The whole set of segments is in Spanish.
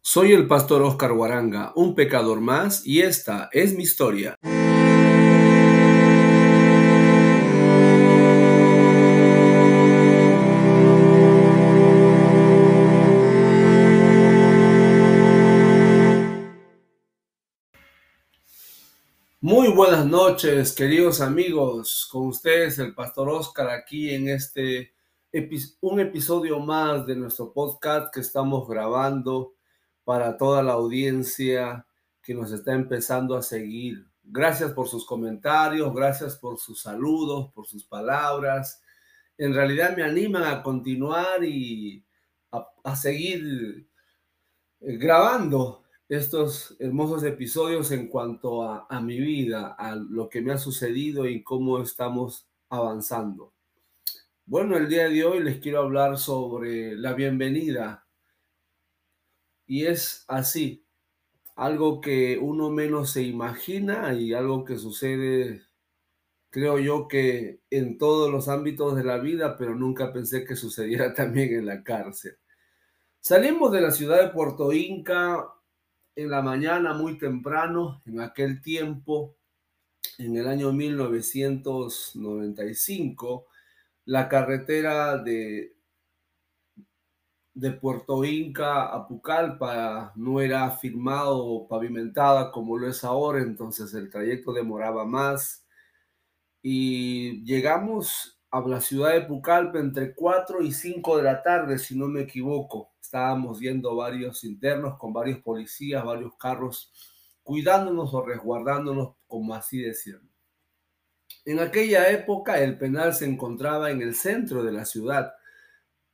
Soy el pastor Oscar Guaranga, un pecador más, y esta es mi historia. Buenas noches, queridos amigos. Con ustedes el pastor Oscar aquí en este un episodio más de nuestro podcast que estamos grabando para toda la audiencia que nos está empezando a seguir. Gracias por sus comentarios, gracias por sus saludos, por sus palabras. En realidad me animan a continuar y a, seguir eh, grabando estos hermosos episodios en cuanto a, mi vida, a lo que me ha sucedido y cómo estamos avanzando. Bueno, el día de hoy les quiero hablar sobre la bienvenida y es así, algo que uno menos se imagina y algo que sucede, creo yo que en todos los ámbitos de la vida, pero nunca pensé que sucediera también en la cárcel. Salimos de la ciudad de Puerto Inca en la mañana muy temprano, en aquel tiempo, en el año 1995, la carretera de de Puerto Inca a Pucallpa no era firmado o pavimentada como lo es ahora, entonces el trayecto demoraba más. Y llegamos a la ciudad de Pucallpa entre 4 y 5 de la tarde, si no me equivoco. Estábamos viendo varios internos con varios policías, varios carros, cuidándonos o resguardándonos, como así decirlo. En aquella época el penal se encontraba en el centro de la ciudad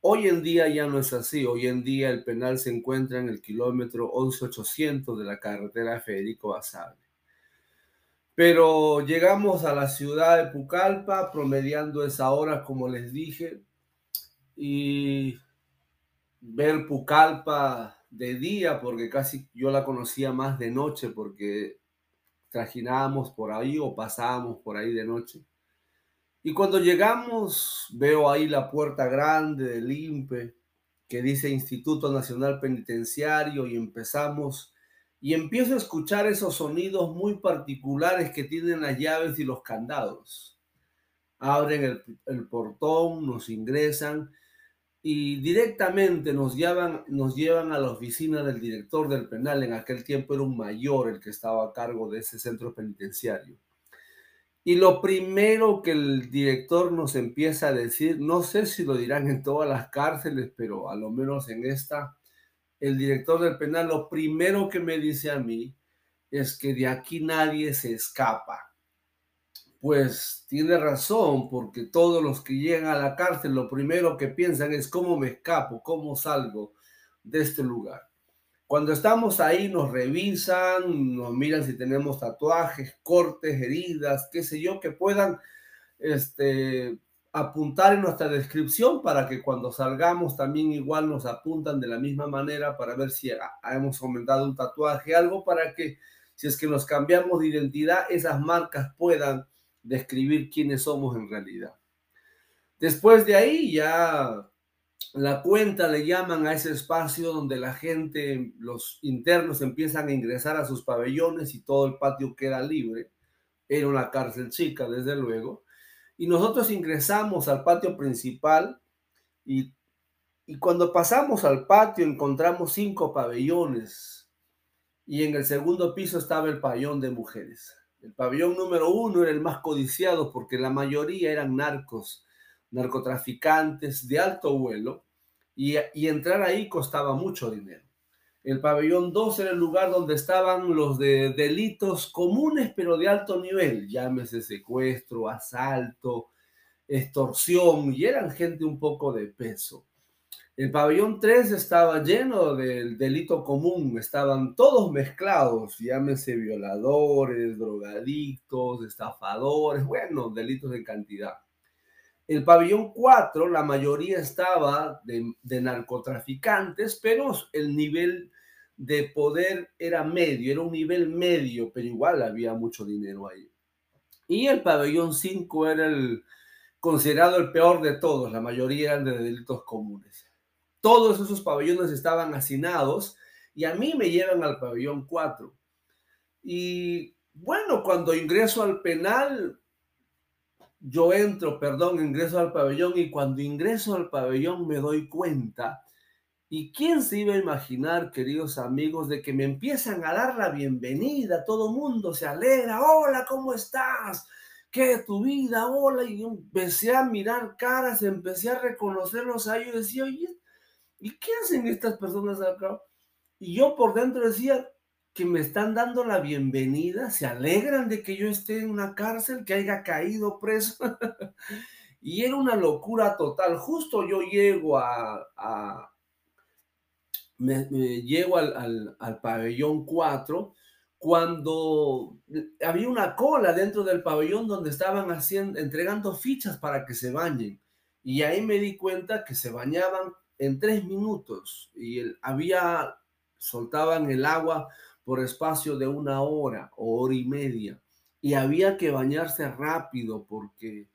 Hoy en día ya no es así. Hoy en día el penal se encuentra en el kilómetro 11800 de la carretera Federico Basabe. Pero llegamos a la ciudad de Pucallpa promediando esa hora, como les dije, y ver Pucallpa de día, porque casi yo la conocía más de noche, porque trajinábamos por ahí o pasábamos por ahí de noche. Y cuando llegamos, veo ahí la puerta grande del INPE que dice Instituto Nacional Penitenciario y empezamos y empiezo a escuchar esos sonidos muy particulares que tienen las llaves y los candados. Abren el, portón, nos ingresan y directamente nos llevan, nos llevan a la oficina del director del penal. En aquel tiempo era un mayor el que estaba a cargo de ese centro penitenciario. Y lo primero que el director nos empieza a decir, no sé si lo dirán en todas las cárceles, pero a lo menos en esta, el director del penal, lo primero que me dice a mí es que de aquí nadie se escapa. Pues tiene razón, porque todos los que llegan a la cárcel lo primero que piensan es cómo me escapo, cómo salgo de este lugar. Cuando estamos ahí nos revisan, nos miran si tenemos tatuajes, cortes, heridas, qué sé yo, que puedan este, apuntar en nuestra descripción para que cuando salgamos también igual nos apuntan de la misma manera para ver si hemos aumentado un tatuaje, algo para que si es que nos cambiamos de identidad, esas marcas puedan describir quiénes somos en realidad. Después de ahí ya la cuenta le llaman a ese espacio donde la gente, los internos empiezan a ingresar a sus pabellones y todo el patio queda libre. Era una cárcel chica, desde luego. Y nosotros ingresamos al patio principal y, y cuando pasamos al patio encontramos cinco pabellones y en el segundo piso estaba el pabellón de mujeres. El pabellón número uno era el más codiciado porque la mayoría eran narcos narcotraficantes de alto vuelo y, entrar ahí costaba mucho dinero. El pabellón 2 era el lugar donde estaban los de delitos comunes pero de alto nivel, llámese secuestro, asalto, extorsión, y eran gente un poco de peso. El pabellón 3 estaba lleno del delito común, estaban todos mezclados, llámese violadores, drogadictos, estafadores, bueno, delitos de cantidad. El pabellón 4, la mayoría estaba de, narcotraficantes, pero el nivel de poder era medio, era un nivel medio, pero igual había mucho dinero ahí. Y el pabellón 5 era el considerado el peor de todos, la mayoría eran de delitos comunes. Todos esos pabellones estaban hacinados y a mí me llevan al pabellón 4. Y bueno, cuando ingreso al penal, yo entro, perdón, ingreso al pabellón y cuando ingreso al pabellón me doy cuenta. ¿Y quién se iba a imaginar, queridos amigos, de que me empiezan a dar la bienvenida? Todo mundo se alegra. Hola, ¿cómo estás? ¿Qué tu vida? Hola. Y yo empecé a mirar caras, empecé a reconocerlos a ellos. Y decía, oye, ¿y qué hacen estas personas acá? Y yo por dentro decía, que me están dando la bienvenida, se alegran de que yo esté en una cárcel, que haya caído preso. y era una locura total. Justo yo llego a, me, llego al, al, pabellón 4 cuando había una cola dentro del pabellón donde estaban haciendo, entregando fichas para que se bañen. Y ahí me di cuenta que se bañaban en tres minutos y había, soltaban el agua por espacio de una hora o hora y media. Y había que bañarse rápido porque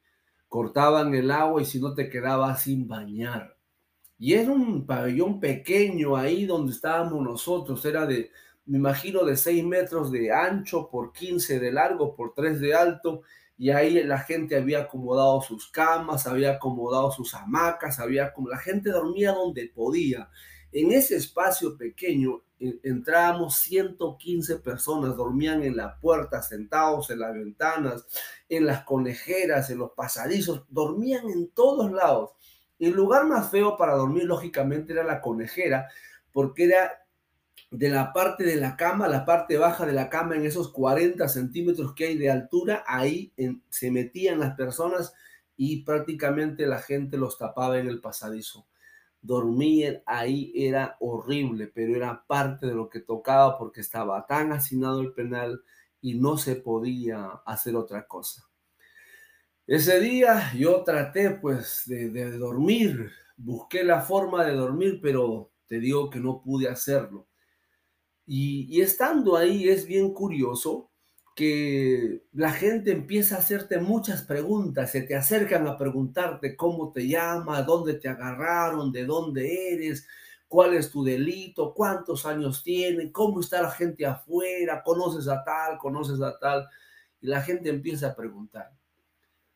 cortaban el agua y si no te quedabas sin bañar. Y era un pabellón pequeño ahí donde estábamos nosotros, era de, me imagino, de 6 metros de ancho por 15 de largo por 3 de alto. Y ahí la gente había acomodado sus camas, había acomodado sus hamacas, había como la gente dormía donde podía. En ese espacio pequeño entrábamos 115 personas, dormían en la puerta, sentados en las ventanas, en las conejeras, en los pasadizos, dormían en todos lados. El lugar más feo para dormir, lógicamente, era la conejera, porque era de la parte de la cama, la parte baja de la cama, en esos 40 centímetros que hay de altura, ahí se metían las personas y prácticamente la gente los tapaba en el pasadizo dormir ahí era horrible, pero era parte de lo que tocaba porque estaba tan hacinado el penal y no se podía hacer otra cosa. Ese día yo traté pues de, dormir, busqué la forma de dormir, pero te digo que no pude hacerlo. Y, y estando ahí es bien curioso que la gente empieza a hacerte muchas preguntas, se te acercan a preguntarte cómo te llamas, dónde te agarraron, de dónde eres, cuál es tu delito, cuántos años tiene, cómo está la gente afuera, conoces a tal, conoces a tal, y la gente empieza a preguntar.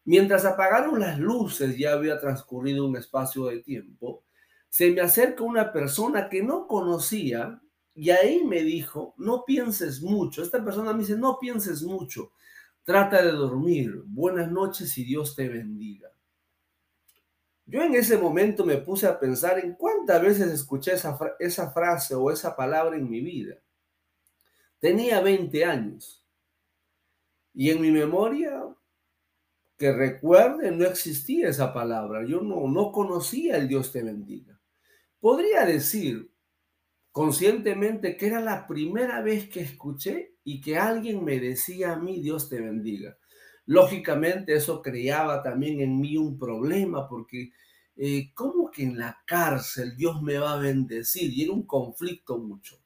Mientras apagaron las luces, ya había transcurrido un espacio de tiempo, se me acerca una persona que no conocía, y ahí me dijo, no pienses mucho. Esta persona me dice, no pienses mucho. Trata de dormir. Buenas noches y Dios te bendiga. Yo en ese momento me puse a pensar en cuántas veces escuché esa, esa frase o esa palabra en mi vida. Tenía 20 años. Y en mi memoria, que recuerde, no existía esa palabra. Yo no, no conocía el Dios te bendiga. Podría decir, conscientemente que era la primera vez que escuché y que alguien me decía a mí, Dios te bendiga. Lógicamente eso creaba también en mí un problema porque eh, ¿cómo que en la cárcel Dios me va a bendecir? Y era un conflicto mucho.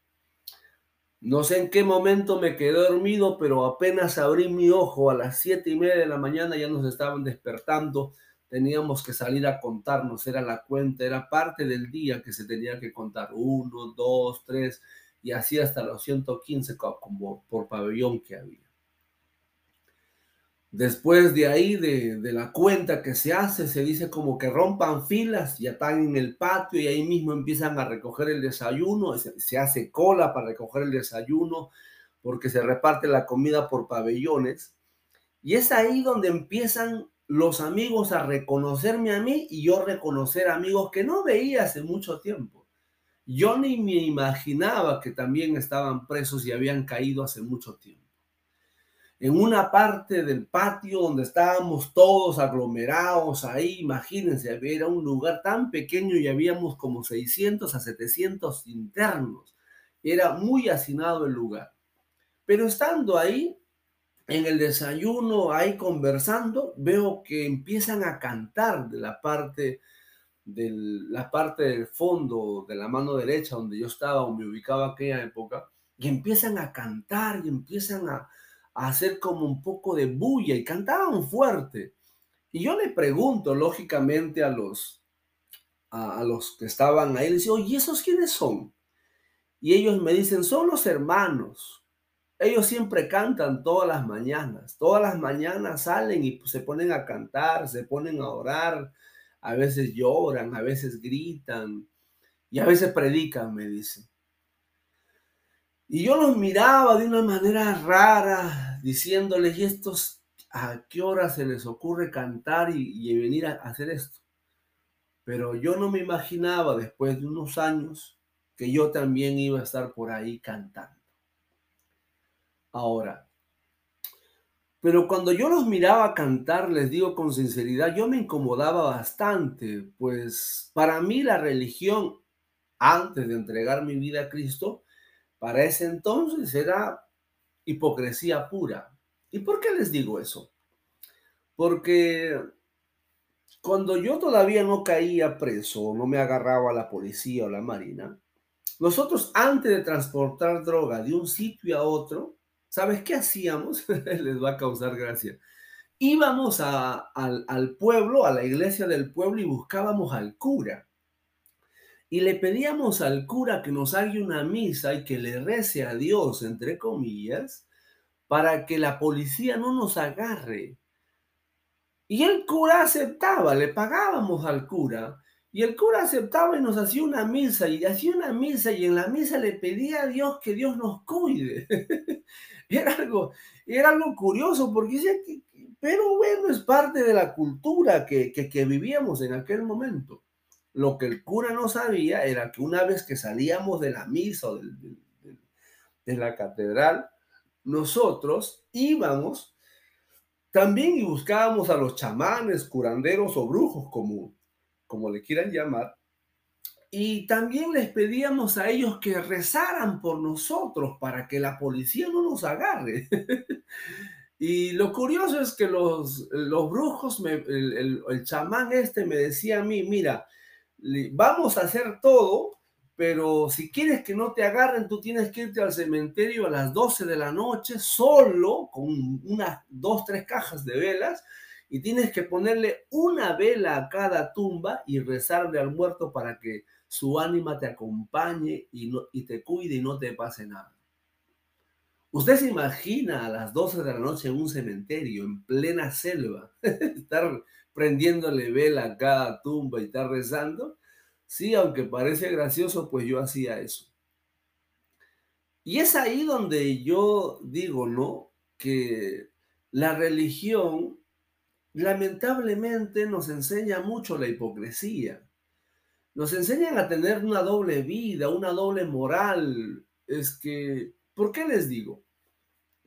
No sé en qué momento me quedé dormido, pero apenas abrí mi ojo a las siete y media de la mañana ya nos estaban despertando teníamos que salir a contarnos, era la cuenta, era parte del día que se tenía que contar, uno, dos, tres, y así hasta los 115 como por pabellón que había. Después de ahí, de, la cuenta que se hace, se dice como que rompan filas, ya están en el patio y ahí mismo empiezan a recoger el desayuno, se, se hace cola para recoger el desayuno porque se reparte la comida por pabellones. Y es ahí donde empiezan los amigos a reconocerme a mí y yo reconocer amigos que no veía hace mucho tiempo. Yo ni me imaginaba que también estaban presos y habían caído hace mucho tiempo. En una parte del patio donde estábamos todos aglomerados ahí, imagínense, era un lugar tan pequeño y habíamos como 600 a 700 internos. Era muy hacinado el lugar. Pero estando ahí, en el desayuno, ahí conversando, veo que empiezan a cantar de la parte, de la parte del fondo de la mano derecha donde yo estaba o me ubicaba aquella época, y empiezan a cantar y empiezan a, hacer como un poco de bulla y cantaban fuerte. Y yo le pregunto, lógicamente, a los, a, los que estaban ahí, les digo, oye, ¿esos quiénes son? Y ellos me dicen, son los hermanos. Ellos siempre cantan todas las mañanas. Todas las mañanas salen y se ponen a cantar, se ponen a orar. A veces lloran, a veces gritan y a veces predican, me dicen. Y yo los miraba de una manera rara, diciéndoles, ¿y estos a qué hora se les ocurre cantar y, venir a hacer esto? Pero yo no me imaginaba después de unos años que yo también iba a estar por ahí cantando. Ahora, pero cuando yo los miraba cantar, les digo con sinceridad, yo me incomodaba bastante, pues para mí la religión, antes de entregar mi vida a Cristo, para ese entonces era hipocresía pura. ¿Y por qué les digo eso? Porque cuando yo todavía no caía preso, no me agarraba la policía o la marina, nosotros antes de transportar droga de un sitio a otro, ¿sabes qué hacíamos? les va a causar gracia. Íbamos al, al pueblo, a la iglesia del pueblo y buscábamos al cura y le pedíamos al cura que nos haga una misa y que le rece a Dios, entre comillas, para que la policía no nos agarre. Y el cura aceptaba, le pagábamos al cura, y el cura aceptaba y nos hacía una misa, y hacía una misa, y en la misa le pedía a Dios que Dios nos cuide. era, algo, era algo curioso, porque decía que, pero bueno, es parte de la cultura que, que vivíamos en aquel momento. Lo que el cura no sabía era que una vez que salíamos de la misa o de, la catedral, nosotros íbamos también y buscábamos a los chamanes, curanderos o brujos, como, como le quieran llamar, y también les pedíamos a ellos que rezaran por nosotros para que la policía no nos agarre. y lo curioso es que los, los brujos, el, el, el, chamán este me decía a mí, mira, vamos a hacer todo, pero si quieres que no te agarren, tú tienes que irte al cementerio a las 12 de la noche solo con unas dos, tres cajas de velas y tienes que ponerle una vela a cada tumba y rezarle al muerto para que su ánima te acompañe y, no, y te cuide y no te pase nada. Usted se imagina a las 12 de la noche en un cementerio, en plena selva, estar prendiéndole vela a cada tumba y estar rezando. Sí, aunque parece gracioso, pues yo hacía eso. Y es ahí donde yo digo, ¿no? Que la religión lamentablemente nos enseña mucho la hipocresía. Nos enseñan a tener una doble vida, una doble moral. Es que ¿Por qué les digo?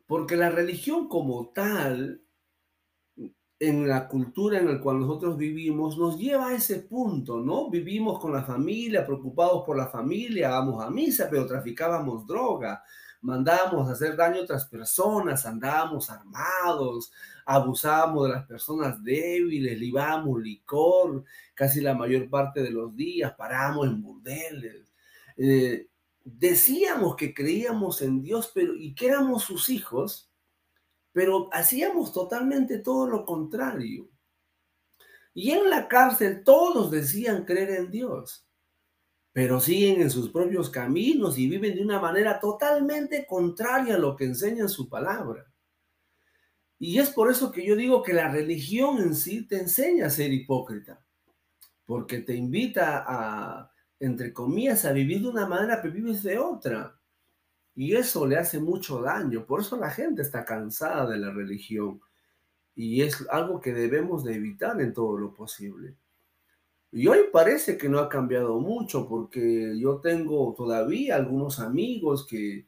Porque la religión como tal, en la cultura en la cual nosotros vivimos, nos lleva a ese punto, ¿no? Vivimos con la familia, preocupados por la familia, vamos a misa, pero traficábamos droga, mandábamos a hacer daño a otras personas, andábamos armados, abusábamos de las personas débiles, libábamos licor casi la mayor parte de los días, parábamos en burdeles. Eh, decíamos que creíamos en Dios pero, y que éramos sus hijos, pero hacíamos totalmente todo lo contrario. Y en la cárcel todos decían creer en Dios, pero siguen en sus propios caminos y viven de una manera totalmente contraria a lo que enseña su palabra. Y es por eso que yo digo que la religión en sí te enseña a ser hipócrita, porque te invita a, entre comillas, a vivir de una manera, pero vives de otra. Y eso le hace mucho daño. Por eso la gente está cansada de la religión. Y es algo que debemos de evitar en todo lo posible. Y hoy parece que no ha cambiado mucho porque yo tengo todavía algunos amigos que,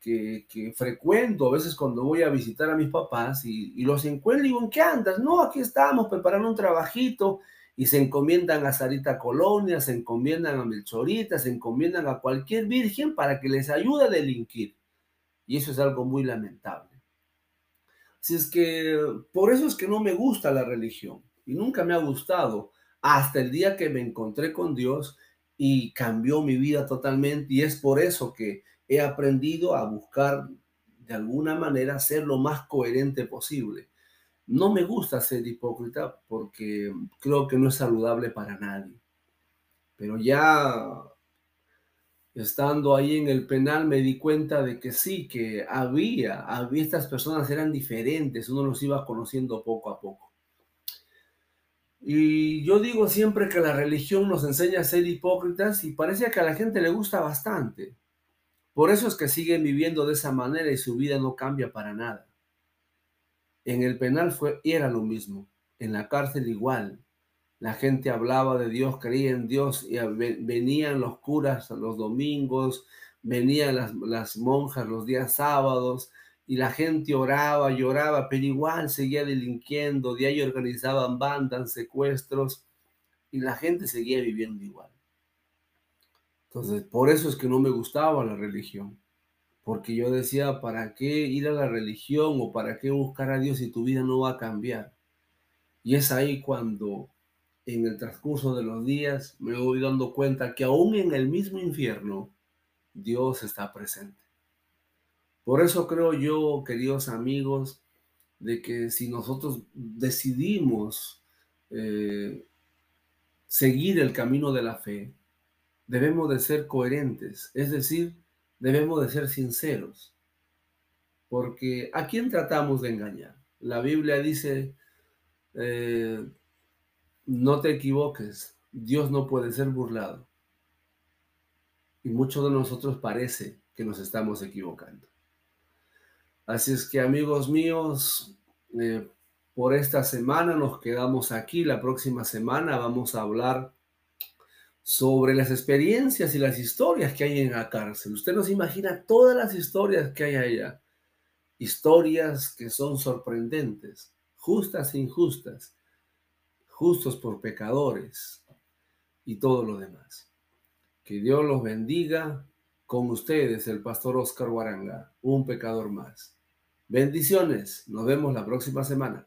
que, frecuento a veces cuando voy a visitar a mis papás y, y los encuentro y digo, ¿en qué andas? No, aquí estamos preparando un trabajito y se encomiendan a Sarita Colonia, se encomiendan a Melchorita, se encomiendan a cualquier virgen para que les ayude a delinquir. Y eso es algo muy lamentable. Así es que por eso es que no me gusta la religión y nunca me ha gustado hasta el día que me encontré con Dios y cambió mi vida totalmente y es por eso que he aprendido a buscar de alguna manera ser lo más coherente posible. No me gusta ser hipócrita porque creo que no es saludable para nadie. Pero ya estando ahí en el penal me di cuenta de que sí, que había, había estas personas eran diferentes, uno los iba conociendo poco a poco. Y yo digo siempre que la religión nos enseña a ser hipócritas y parece que a la gente le gusta bastante. Por eso es que siguen viviendo de esa manera y su vida no cambia para nada. En el penal fue, era lo mismo, en la cárcel igual. La gente hablaba de Dios, creía en Dios y venían los curas los domingos, venían las, las monjas los días sábados y la gente oraba, lloraba, pero igual seguía delinquiendo, de ahí organizaban bandas, secuestros y la gente seguía viviendo igual. Entonces, por eso es que no me gustaba la religión, porque yo decía, ¿para qué ir a la religión o para qué buscar a Dios si tu vida no va a cambiar? Y es ahí cuando en el transcurso de los días me voy dando cuenta que aún en el mismo infierno, Dios está presente. Por eso creo yo, queridos amigos, de que si nosotros decidimos eh, seguir el camino de la fe, debemos de ser coherentes, es decir, debemos de ser sinceros. Porque ¿a quién tratamos de engañar? La Biblia dice, eh, no te equivoques, Dios no puede ser burlado. Y muchos de nosotros parece que nos estamos equivocando. Así es que amigos míos, eh, por esta semana nos quedamos aquí. La próxima semana vamos a hablar sobre las experiencias y las historias que hay en la cárcel. Usted nos imagina todas las historias que hay allá. Historias que son sorprendentes, justas e injustas, justos por pecadores y todo lo demás. Que Dios los bendiga. Con ustedes, el pastor Oscar Guaranga, un pecador más. Bendiciones. Nos vemos la próxima semana.